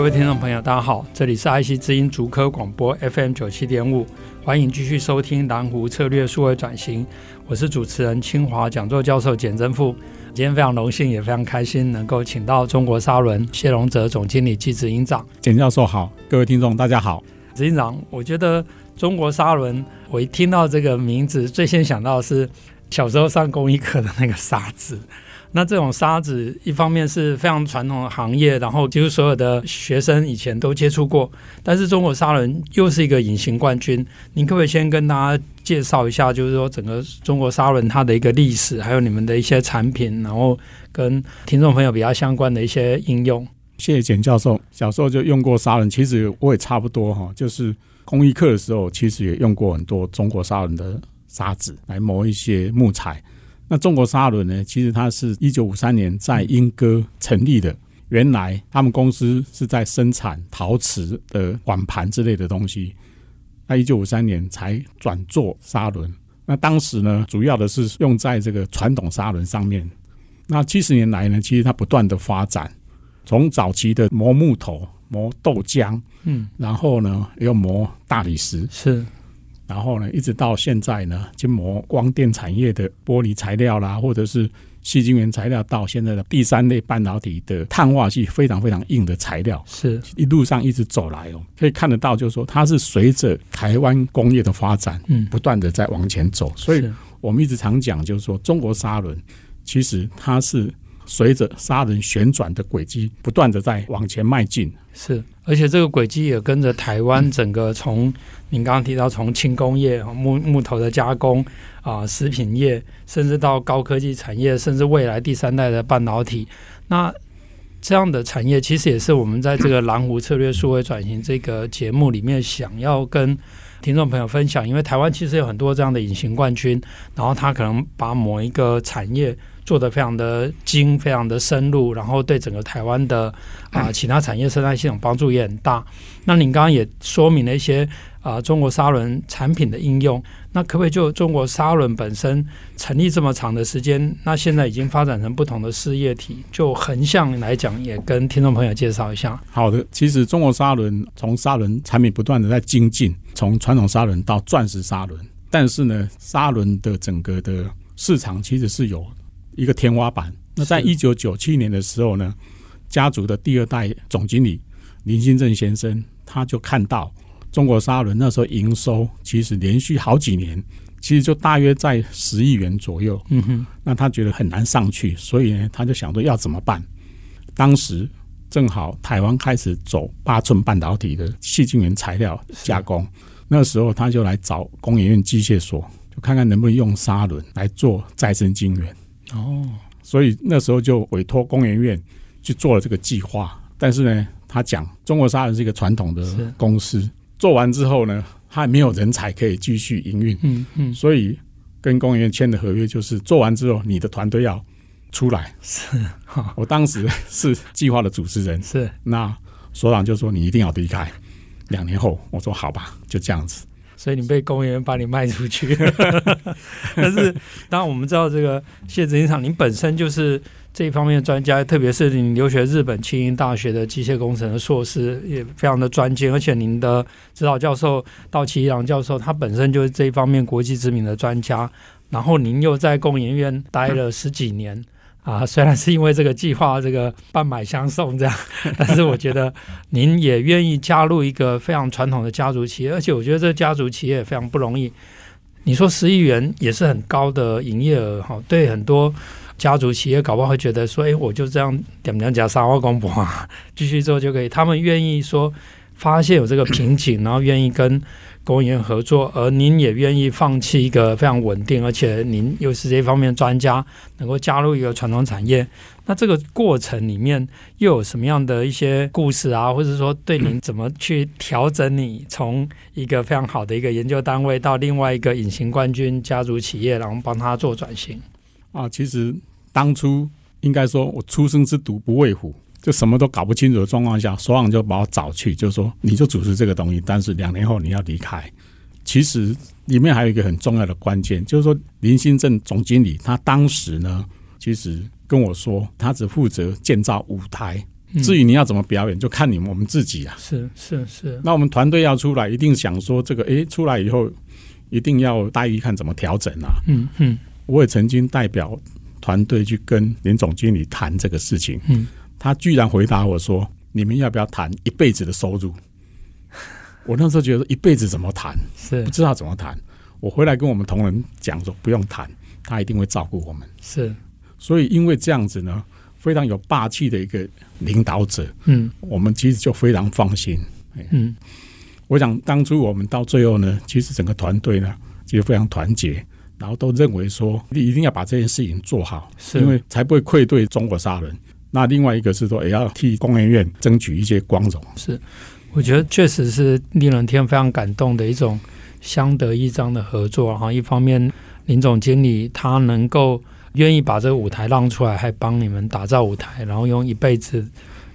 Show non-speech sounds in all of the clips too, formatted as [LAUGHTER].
各位听众朋友，大家好，这里是爱惜之音竹科广播 FM 九七点五，欢迎继续收听蓝湖策略数位转型，我是主持人清华讲座教授简真富。今天非常荣幸，也非常开心，能够请到中国沙伦谢荣泽总经理暨执行长。简教授好，各位听众大家好。执行长，我觉得中国沙伦，我一听到这个名字，最先想到的是小时候上公益课的那个沙子。那这种沙子，一方面是非常传统的行业，然后几乎所有的学生以前都接触过。但是中国沙轮又是一个隐形冠军，您可不可以先跟大家介绍一下，就是说整个中国沙轮它的一个历史，还有你们的一些产品，然后跟听众朋友比较相关的一些应用？谢谢简教授，小时候就用过沙轮，其实我也差不多哈，就是工艺课的时候，其实也用过很多中国沙轮的沙子来磨一些木材。那中国沙轮呢？其实它是一九五三年在英歌成立的。原来他们公司是在生产陶瓷的碗盘之类的东西。那一九五三年才转做砂轮。那当时呢，主要的是用在这个传统砂轮上面。那七十年来呢，其实它不断的发展，从早期的磨木头、磨豆浆，嗯，然后呢又磨大理石，是。然后呢，一直到现在呢，就磨光电产业的玻璃材料啦，或者是细晶圆材料，到现在的第三类半导体的碳化矽，非常非常硬的材料，是一路上一直走来哦，可以看得到，就是说它是随着台湾工业的发展，嗯，不断的在往前走。所以我们一直常讲，就是说中国砂轮其实它是随着杀人旋转的轨迹，不断的在往前迈进。是，而且这个轨迹也跟着台湾整个从。您刚刚提到从轻工业、木木头的加工啊、食品业，甚至到高科技产业，甚至未来第三代的半导体，那这样的产业其实也是我们在这个蓝湖策略数位转型这个节目里面想要跟听众朋友分享，因为台湾其实有很多这样的隐形冠军，然后他可能把某一个产业做得非常的精、非常的深入，然后对整个台湾的啊 [CLEARS THROAT] 其他产业生态系统帮助也很大。那您刚刚也说明了一些。啊、呃，中国砂轮产品的应用，那可不可以就中国砂轮本身成立这么长的时间，那现在已经发展成不同的事业体，就横向来讲，也跟听众朋友介绍一下。好的，其实中国砂轮从砂轮产品不断的在精进，从传统砂轮到钻石砂轮，但是呢，砂轮的整个的市场其实是有一个天花板。那在一九九七年的时候呢，家族的第二代总经理林新正先生他就看到。中国沙轮那时候营收其实连续好几年，其实就大约在十亿元左右。嗯哼，那他觉得很难上去，所以呢，他就想说要怎么办？当时正好台湾开始走八寸半导体的细晶圆材料加工，那时候他就来找工研院机械所，就看看能不能用沙轮来做再生晶圆。哦，所以那时候就委托工研院去做了这个计划。但是呢，他讲中国沙人是一个传统的公司。做完之后呢，他还没有人才可以继续营运，嗯嗯，所以跟工研院签的合约就是做完之后，你的团队要出来。是，[LAUGHS] 我当时是计划的主持人，是那所长就说你一定要离开。两年后，我说好吧，就这样子。所以你被工研院把你卖出去，[LAUGHS] 但是当然我们知道这个谢执行长，您本身就是。这一方面的专家，特别是您留学日本庆应大学的机械工程的硕士，也非常的专精。而且您的指导教授道奇一郎教授，他本身就是这一方面国际知名的专家。然后您又在工研院待了十几年啊，[LAUGHS] 虽然是因为这个计划这个半买相送这样，[LAUGHS] 但是我觉得您也愿意加入一个非常传统的家族企业，而且我觉得这家族企业也非常不容易。你说十亿元也是很高的营业额哈，对很多。家族企业搞不好会觉得说，哎，我就这样点点加沙瓦公婆，继续做就可以。他们愿意说发现有这个瓶颈，然后愿意跟工研院合作，而您也愿意放弃一个非常稳定，而且您又是这方面专家，能够加入一个传统产业。那这个过程里面又有什么样的一些故事啊，或者说对您怎么去调整你从一个非常好的一个研究单位到另外一个隐形冠军家族企业，然后帮他做转型啊？其实当初应该说我出生之犊不畏虎，就什么都搞不清楚的状况下，所长就把我找去，就说你就主持这个东西，但是两年后你要离开。其实里面还有一个很重要的关键，就是说林新正总经理他当时呢，其实。跟我说，他只负责建造舞台，至于你要怎么表演，就看你们我们自己啊。是是是。那我们团队要出来，一定想说这个，哎，出来以后一定要待遇看怎么调整啊。嗯嗯。我也曾经代表团队去跟林总经理谈这个事情。嗯。他居然回答我说：“你们要不要谈一辈子的收入？”我那时候觉得一辈子怎么谈？是不知道怎么谈。我回来跟我们同仁讲说，不用谈，他一定会照顾我们。是。所以，因为这样子呢，非常有霸气的一个领导者，嗯，我们其实就非常放心。嗯，我想当初我们到最后呢，其实整个团队呢，其实非常团结，然后都认为说，你一定要把这件事情做好，是因为才不会愧对中国沙伦。那另外一个是说，也要替工研院争取一些光荣。是，我觉得确实是令人听非常感动的一种相得益彰的合作。哈，一方面林总经理他能够。愿意把这个舞台让出来，还帮你们打造舞台，然后用一辈子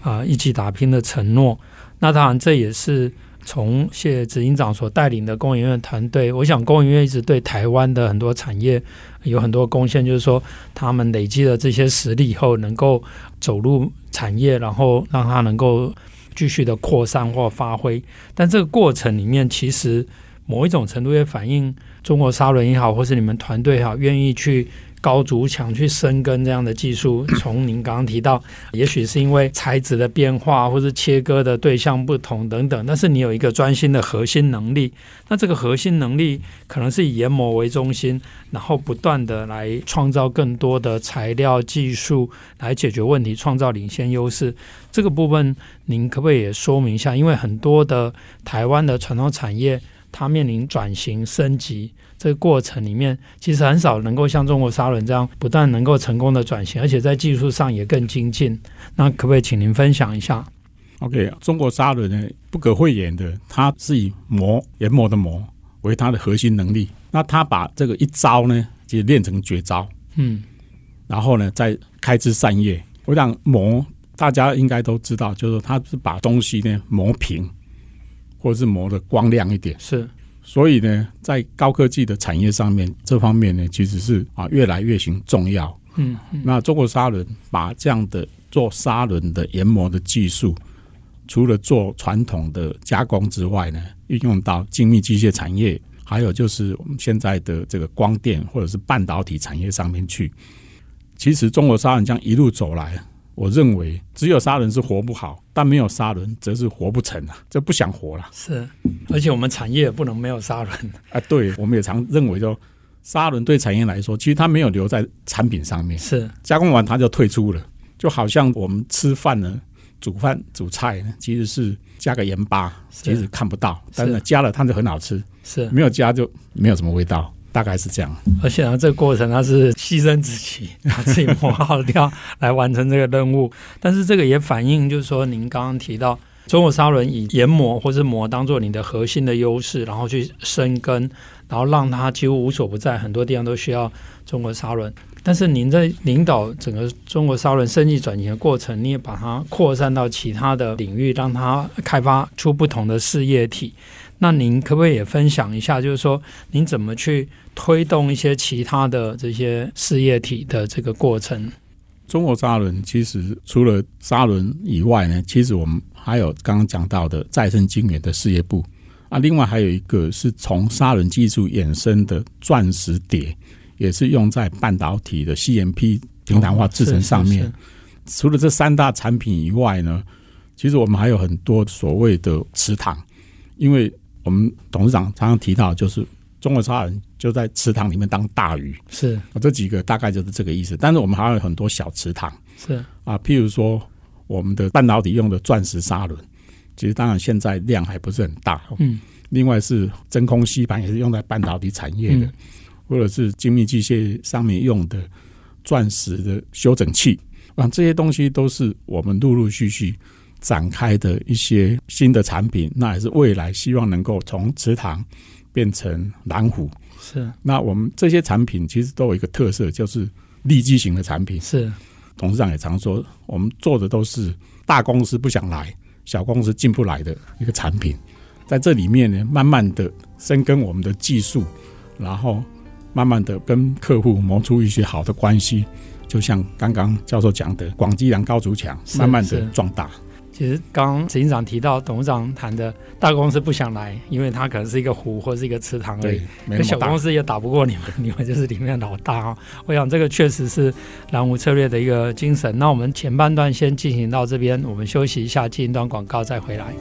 啊、一起打拼的承诺。那当然，这也是从谢执行长所带领的工研院团队。我想，工研院一直对台湾的很多产业有很多贡献，就是说他们累积了这些实力以后，能够走入产业，然后让它能够继续的扩散或发挥。但这个过程里面，其实某一种程度也反映中国沙伦也好，或是你们团队也好，愿意去。高筑墙去深耕这样的技术，[COUGHS] 从您刚刚提到，也许是因为材质的变化，或是切割的对象不同等等，但是你有一个专心的核心能力，那这个核心能力可能是以研磨为中心，然后不断的来创造更多的材料技术来解决问题，创造领先优势。这个部分您可不可以也说明一下？因为很多的台湾的传统产业，它面临转型升级。这个过程里面，其实很少能够像中国沙轮这样不但能够成功的转型，而且在技术上也更精进。那可不可以请您分享一下？OK，中国沙轮呢，不可讳言的，它是以磨研磨的磨为它的核心能力。那他把这个一招呢，就练成绝招。嗯，然后呢，再开枝散叶。我想磨，大家应该都知道，就是他是把东西呢磨平，或者是磨的光亮一点。是。所以呢，在高科技的产业上面，这方面呢，其实是啊越来越行重要。嗯，嗯，那中国砂轮把这样的做砂轮的研磨的技术，除了做传统的加工之外呢，运用到精密机械产业，还有就是我们现在的这个光电或者是半导体产业上面去。其实中国砂轮这样一路走来。我认为只有沙伦是活不好，但没有沙伦则是活不成啊，这不想活了。是，而且我们产业也不能没有沙伦啊。对，我们也常认为说，沙伦对产业来说，其实它没有留在产品上面，是加工完它就退出了，就好像我们吃饭呢，煮饭煮菜呢，其实是加个盐巴，其实看不到，但是加了它就很好吃，是没有加就没有什么味道。大概是这样，而且呢，这个过程它是牺牲自己，[LAUGHS] 把自己磨耗掉来完成这个任务。但是这个也反映，就是说，您刚刚提到中国砂轮以研磨或是磨当做你的核心的优势，然后去深耕，然后让它几乎无所不在，很多地方都需要中国砂轮。但是您在领导整个中国砂轮升级转型的过程，你也把它扩散到其他的领域，让它开发出不同的事业体。那您可不可以也分享一下，就是说您怎么去推动一些其他的这些事业体的这个过程？中国沙轮其实除了沙轮以外呢，其实我们还有刚刚讲到的再生晶圆的事业部啊，另外还有一个是从沙轮技术衍生的钻石碟，也是用在半导体的 CMP 平台化制程上面。除了这三大产品以外呢，其实我们还有很多所谓的池塘，因为我们董事长常常提到，就是中国沙人就在池塘里面当大鱼，是。啊，这几个大概就是这个意思。但是我们还有很多小池塘，是。啊，譬如说我们的半导体用的钻石砂轮，其实当然现在量还不是很大。嗯，另外是真空吸盘也是用在半导体产业的，嗯、或者是精密机械上面用的钻石的修整器。啊，这些东西都是我们陆陆续续展开的一些新的产品。那也是未来希望能够从池塘变成蓝湖。是，那我们这些产品其实都有一个特色，就是利基型的产品。是，董事长也常说，我们做的都是大公司不想来。小公司进不来的一个产品，在这里面呢，慢慢的深耕我们的技术，然后慢慢的跟客户磨出一些好的关系，就像刚刚教授讲的，广积粮、高筑墙，慢慢的壮大。其实刚刚执行长提到，董事长谈的大公司不想来，因为他可能是一个湖或是一个池塘而已。对，小公司也打不过你们，你们就是里面老大啊。我想这个确实是蓝湖策略的一个精神。那我们前半段先进行到这边，我们休息一下，进一段广告再回来。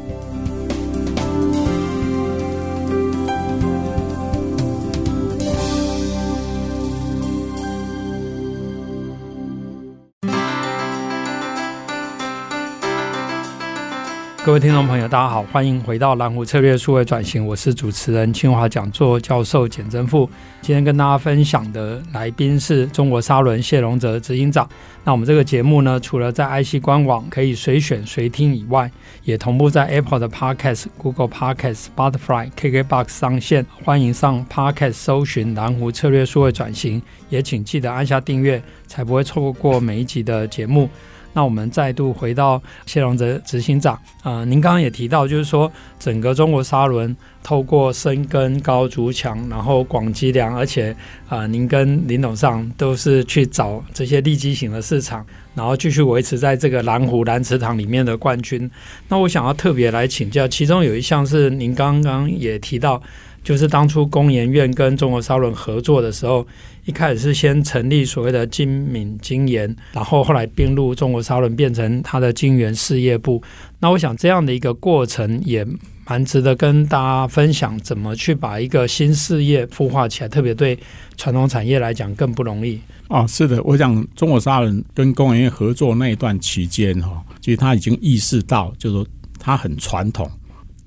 各位听众朋友，大家好，欢迎回到蓝湖策略数位转型，我是主持人清华讲座教授简真富。今天跟大家分享的来宾是中国沙伦谢龙泽执行长。那我们这个节目呢，除了在 IC 官网可以随选随听以外，也同步在 Apple 的 Podcast、Google Podcast、Spotify、KKBox 上线。欢迎上 Podcast 搜寻蓝湖策略数位转型，也请记得按下订阅，才不会错过每一集的节目。那我们再度回到谢龙泽执行长啊、呃，您刚刚也提到，就是说整个中国沙轮透过深耕高筑墙，然后广积粮，而且啊、呃，您跟林董事长都是去找这些利基型的市场，然后继续维持在这个蓝湖蓝池塘里面的冠军。那我想要特别来请教，其中有一项是您刚刚也提到。就是当初工研院跟中国沙伦合作的时候，一开始是先成立所谓的精敏精研，然后后来并入中国沙伦，变成它的晶圆事业部。那我想这样的一个过程也蛮值得跟大家分享，怎么去把一个新事业孵化起来，特别对传统产业来讲更不容易。哦，是的，我想中国沙伦跟工研院合作那一段期间哈，其实他已经意识到，就是说他很传统。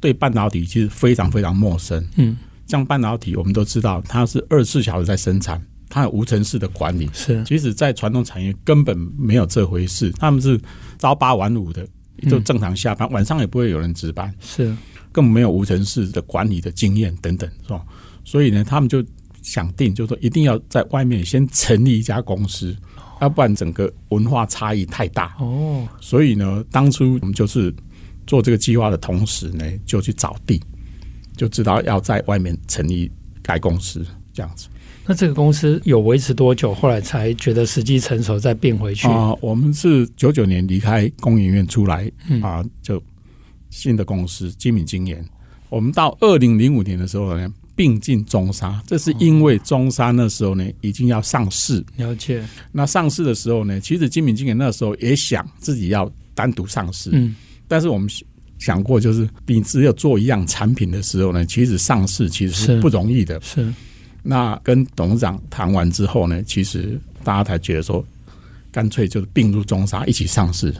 对半导体其实非常非常陌生。嗯，像半导体，我们都知道它是二十四小时在生产，它有无尘室的管理。是，即使，在传统产业根本没有这回事，他们是朝八晚五的，就正常下班，嗯、晚上也不会有人值班。是，更没有无尘室的管理的经验等等，是吧？所以呢，他们就想定，就是说一定要在外面先成立一家公司，要不然整个文化差异太大。哦，所以呢，当初我们就是。做这个计划的同时呢，就去找地，就知道要在外面成立该公司这样子。那这个公司有维持多久？后来才觉得时机成熟，再并回去啊、呃？我们是九九年离开工研院出来啊、呃，就新的公司金敏精研。我们到二零零五年的时候呢，并进中沙，这是因为中山那时候呢已经要上市。了解。那上市的时候呢，其实金敏精研那时候也想自己要单独上市。嗯。但是我们想过，就是你只有做一样产品的时候呢，其实上市其实是不容易的。是，是那跟董事长谈完之后呢，其实大家才觉得说，干脆就是并入中沙一起上市，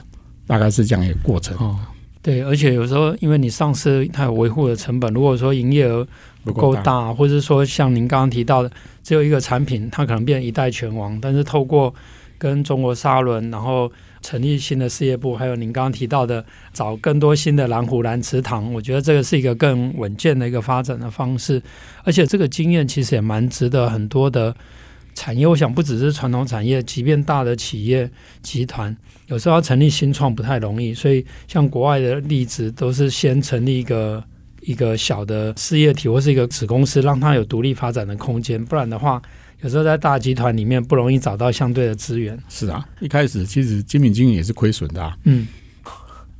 大概是这样一个过程。哦，对，而且有时候因为你上市，它有维护的成本。如果说营业额不够大，或者说像您刚刚提到的，只有一个产品，它可能变成一代拳王。但是透过跟中国沙轮，然后成立新的事业部，还有您刚刚提到的找更多新的蓝湖蓝池塘，我觉得这个是一个更稳健的一个发展的方式，而且这个经验其实也蛮值得很多的产业。我想不只是传统产业，即便大的企业集团，有时候要成立新创不太容易，所以像国外的例子，都是先成立一个一个小的事业体或是一个子公司，让它有独立发展的空间，不然的话。有时候在大集团里面不容易找到相对的资源。是啊，一开始其实精品经营也是亏损的啊。嗯，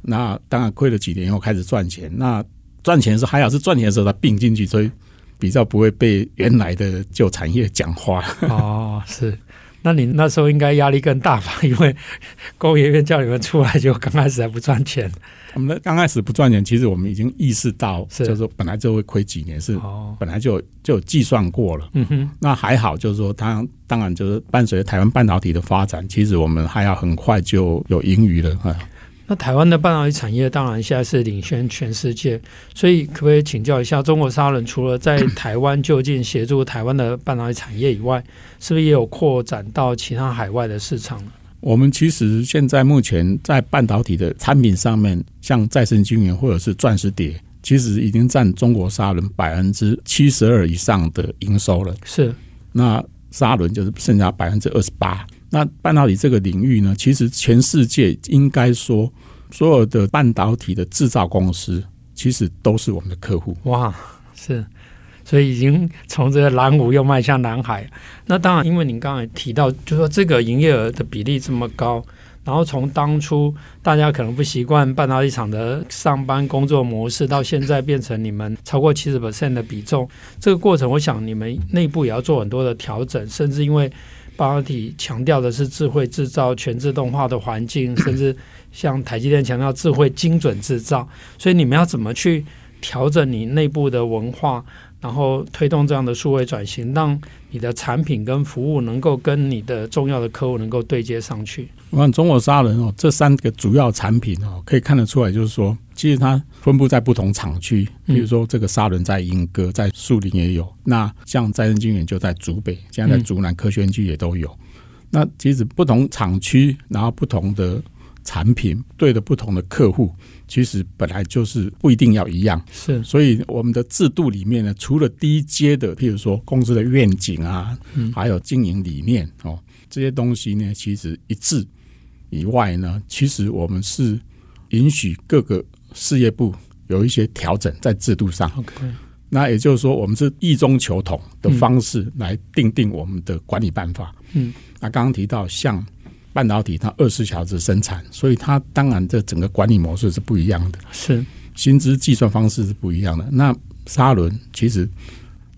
那当然亏了几年以后开始赚钱。那赚钱的时候还好是赚钱的时候它并进去，所以比较不会被原来的旧产业讲话。哦，是。那你那时候应该压力更大吧？因为工研院叫你们出来，就刚开始还不赚钱。我们刚开始不赚钱，其实我们已经意识到，就是说本来就会亏几年，是本来就就有计算过了。嗯哼，那还好，就是说，它当然就是伴随着台湾半导体的发展，其实我们还要很快就有盈余了。那台湾的半导体产业当然现在是领先全世界，所以可不可以请教一下，中国沙伦除了在台湾就近协助台湾的半导体产业以外，是不是也有扩展到其他海外的市场呢？我们其实现在目前在半导体的产品上面，像再生晶圆或者是钻石碟，其实已经占中国沙伦百分之七十二以上的营收了。是，那沙伦就是剩下百分之二十八。那半导体这个领域呢，其实全世界应该说，所有的半导体的制造公司，其实都是我们的客户。哇，是。所以已经从这个蓝湖又迈向蓝海。那当然，因为您刚才提到，就说这个营业额的比例这么高，然后从当初大家可能不习惯半导体厂的上班工作模式，到现在变成你们超过七十 percent 的比重，这个过程，我想你们内部也要做很多的调整，甚至因为半导体强调的是智慧制造、全自动化的环境，[COUGHS] 甚至像台积电强调智慧精准制造，所以你们要怎么去调整你内部的文化？然后推动这样的数位转型，让你的产品跟服务能够跟你的重要的客户能够对接上去。我看中国沙伦哦，这三个主要产品哦，可以看得出来，就是说，其实它分布在不同厂区。比如说，这个沙伦在莺歌，在树林也有。那像再生晶圆就在竹北，现在在竹南科学园区也都有。那其实不同厂区，然后不同的产品，对的不同的客户。其实本来就是不一定要一样，是，所以我们的制度里面呢，除了低阶的，譬如说公司的愿景啊，嗯，还有经营理念哦，这些东西呢，其实一致以外呢，其实我们是允许各个事业部有一些调整在制度上。OK，那也就是说，我们是异中求同的方式来定定我们的管理办法。嗯，那刚刚提到像。半导体它二十四小时生产，所以它当然这整个管理模式是不一样的，是薪资计算方式是不一样的。那沙伦其实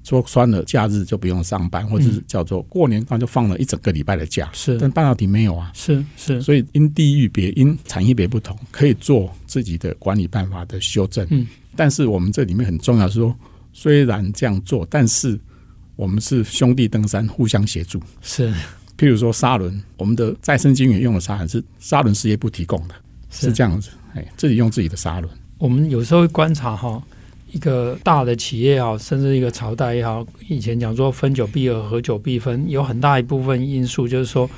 说穿了，假日就不用上班，或者是叫做过年，它就放了一整个礼拜的假。是，但半导体没有啊，是是，所以因地域别、因产业别不同，可以做自己的管理办法的修正。嗯，但是我们这里面很重要是说，虽然这样做，但是我们是兄弟登山，互相协助。是。譬如说沙轮，我们的再生晶圆用的沙轮是沙轮事业部提供的，是这样子。哎，自己用自己的沙轮。我们有时候会观察哈，一个大的企业也好，甚至一个朝代也好，以前讲说分久必合，合久必分，有很大一部分因素就是说，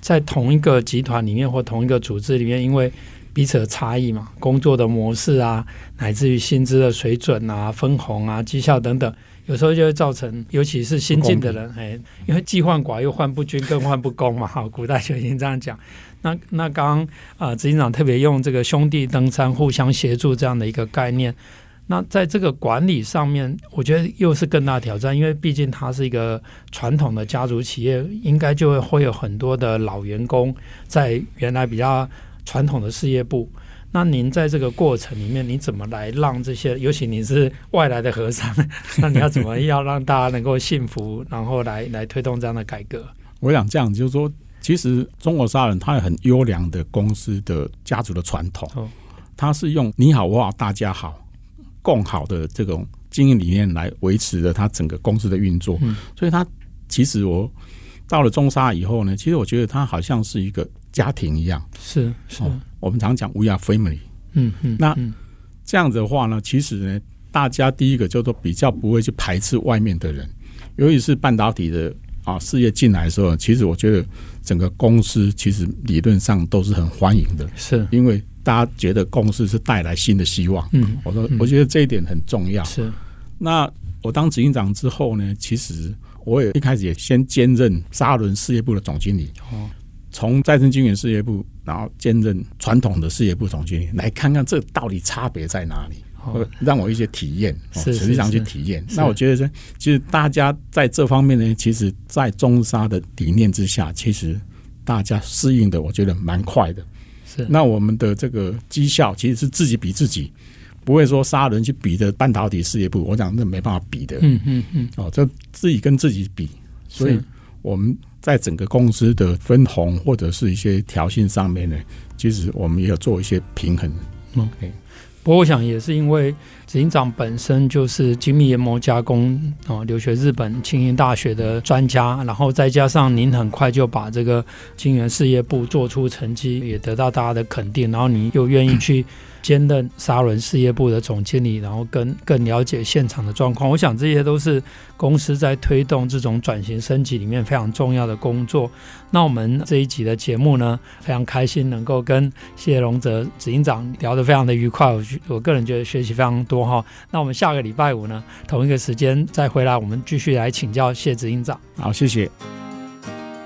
在同一个集团里面或同一个组织里面，因为彼此的差异嘛，工作的模式啊，乃至于薪资的水准啊、分红啊、绩效等等。有时候就会造成，尤其是新进的人，哎，因为既患寡又患不均，更患不公嘛。[LAUGHS] 哈，古代就已经这样讲。那那刚刚啊，执行长特别用这个兄弟登山，互相协助这样的一个概念。那在这个管理上面，我觉得又是更大挑战，因为毕竟它是一个传统的家族企业，应该就会会有很多的老员工在原来比较传统的事业部。那您在这个过程里面，你怎么来让这些，尤其你是外来的和尚，[LAUGHS] 那你要怎么要让大家能够信服，然后来来推动这样的改革？我想这样，就是说，其实中国沙人他有很优良的公司的家族的传统，他是用你好我好大家好共好的这种经营理念来维持着他整个公司的运作。嗯，所以他其实我到了中沙以后呢，其实我觉得它好像是一个家庭一样，是是。我们常讲 “we are family”，嗯嗯，那这样子的话呢，其实呢，大家第一个就都比较不会去排斥外面的人，尤其是半导体的啊事业进来的时候，其实我觉得整个公司其实理论上都是很欢迎的，是因为大家觉得公司是带来新的希望。嗯，我说我觉得这一点很重要。是，那我当执行长之后呢，其实我也一开始也先兼任沙伦事业部的总经理。哦。从再生晶源事业部，然后兼任传统的事业部总经理，来看看这到底差别在哪里？哦、让我一些体验，实际上去体验。那我觉得说，其实大家在这方面呢，其实，在中沙的理念之下，其实大家适应的，我觉得蛮快的。是。那我们的这个绩效，其实是自己比自己，不会说杀人去比的半导体事业部，我讲那没办法比的。嗯嗯嗯。哦，这自己跟自己比，所以我们。在整个公司的分红或者是一些调薪上面呢，其实我们也有做一些平衡。OK，不过我想也是因为执行长本身就是精密研磨加工啊，留学日本庆应大学的专家，然后再加上您很快就把这个金源事业部做出成绩，也得到大家的肯定，然后你又愿意去。兼任沙伦事业部的总经理，然后更更了解现场的状况。我想这些都是公司在推动这种转型升级里面非常重要的工作。那我们这一集的节目呢，非常开心能够跟谢龙泽执行长聊得非常的愉快。我我个人觉得学习非常多哈。那我们下个礼拜五呢，同一个时间再回来，我们继续来请教谢执行长。好，谢谢。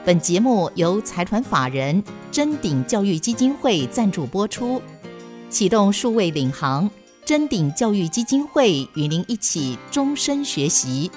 本节目由财团法人真鼎教育基金会赞助播出。启动数位领航，臻鼎教育基金会与您一起终身学习。